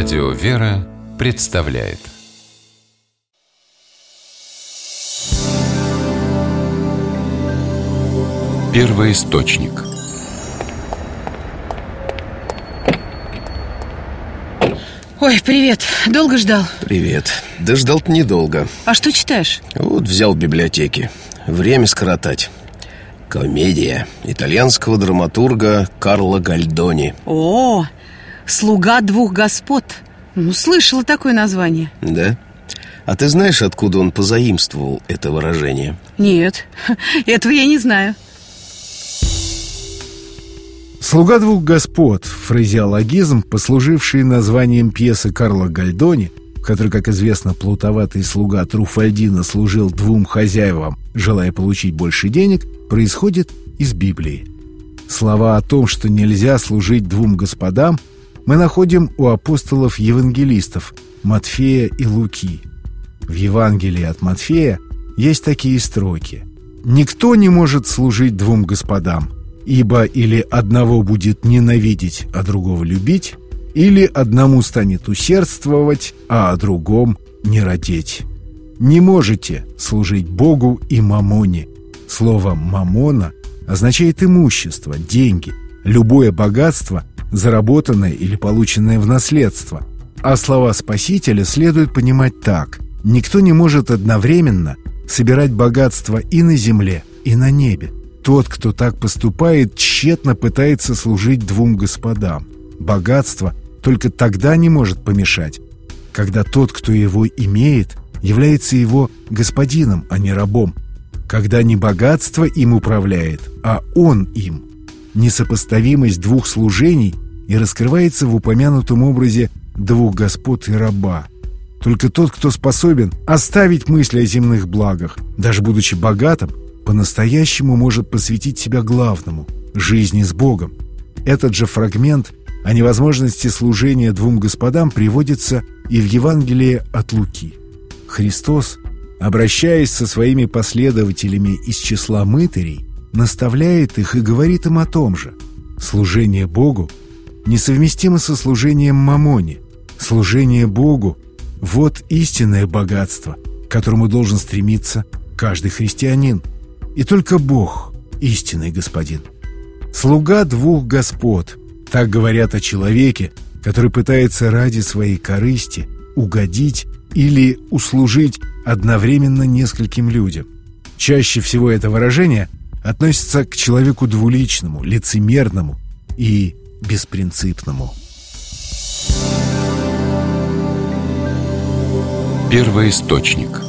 Радио «Вера» представляет Первый источник Ой, привет. Долго ждал? Привет. Да ждал-то недолго. А что читаешь? Вот взял в библиотеке. Время скоротать. Комедия итальянского драматурга Карло Гальдони. О, «Слуга двух господ». Ну, слышала такое название. Да? А ты знаешь, откуда он позаимствовал это выражение? Нет, этого я не знаю. «Слуга двух господ» — фразеологизм, послуживший названием пьесы Карла Гальдони, в которой, как известно, плутоватый слуга Труфальдина служил двум хозяевам, желая получить больше денег, происходит из Библии. Слова о том, что нельзя служить двум господам, мы находим у апостолов-евангелистов Матфея и Луки. В Евангелии от Матфея есть такие строки. «Никто не может служить двум господам, ибо или одного будет ненавидеть, а другого любить, или одному станет усердствовать, а о другом не родить. Не можете служить Богу и мамоне. Слово «мамона» означает имущество, деньги, любое богатство, заработанное или полученное в наследство. А слова Спасителя следует понимать так. Никто не может одновременно собирать богатство и на земле, и на небе. Тот, кто так поступает, тщетно пытается служить двум господам. Богатство только тогда не может помешать, когда тот, кто его имеет, является его господином, а не рабом. Когда не богатство им управляет, а он им. Несопоставимость двух служений и раскрывается в упомянутом образе двух господ и раба. Только тот, кто способен оставить мысли о земных благах, даже будучи богатым, по-настоящему может посвятить себя главному – жизни с Богом. Этот же фрагмент о невозможности служения двум господам приводится и в Евангелии от Луки. Христос, обращаясь со своими последователями из числа мытарей, наставляет их и говорит им о том же. Служение Богу несовместимо со служением мамоне. Служение Богу – вот истинное богатство, к которому должен стремиться каждый христианин. И только Бог – истинный господин. Слуга двух господ – так говорят о человеке, который пытается ради своей корысти угодить или услужить одновременно нескольким людям. Чаще всего это выражение относится к человеку двуличному, лицемерному и беспринципному. Первый источник